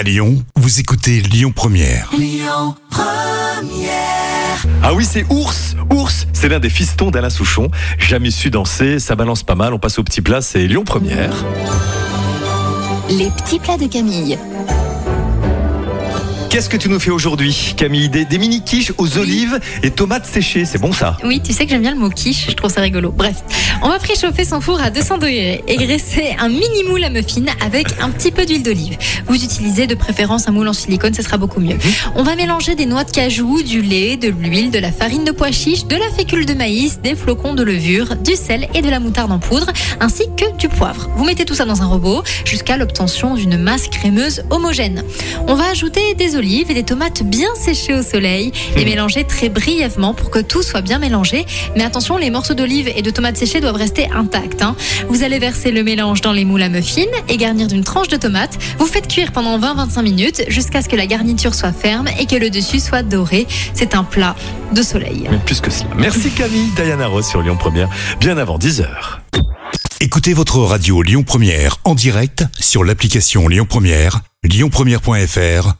À Lyon, vous écoutez Lyon Première. Ah oui, c'est Ours. Ours, c'est l'un des fistons d'Alain Souchon. Jamais su danser, ça balance pas mal. On passe au petit plat, c'est Lyon Première. Les petits plats de Camille. Qu'est-ce que tu nous fais aujourd'hui, Camille des, des mini quiches aux olives et tomates séchées, c'est bon ça Oui, tu sais que j'aime bien le mot quiche, je trouve ça rigolo. Bref, on va préchauffer son four à 200 degrés et graisser un mini moule à muffin avec un petit peu d'huile d'olive. Vous utilisez de préférence un moule en silicone, ce sera beaucoup mieux. On va mélanger des noix de cajou, du lait, de l'huile, de la farine de pois chiche, de la fécule de maïs, des flocons de levure, du sel et de la moutarde en poudre, ainsi que du poivre. Vous mettez tout ça dans un robot jusqu'à l'obtention d'une masse crémeuse homogène. On va ajouter des olives et des tomates bien séchées au soleil et mélanger très brièvement pour que tout soit bien mélangé. Mais attention, les morceaux d'olives et de tomates séchées doivent rester intacts. hein. Vous allez verser le mélange dans les moules à muffins et garnir d'une tranche de tomate. Vous faites cuire pendant 20-25 minutes jusqu'à ce que la garniture soit ferme et que le dessus soit doré. C'est un plat de soleil. Mais plus que cela. Merci Camille, Diana Ross sur Lyon Première, bien avant 10h. Écoutez votre radio Lyon Première en direct sur l'application Lyon Première, lyonpremière.fr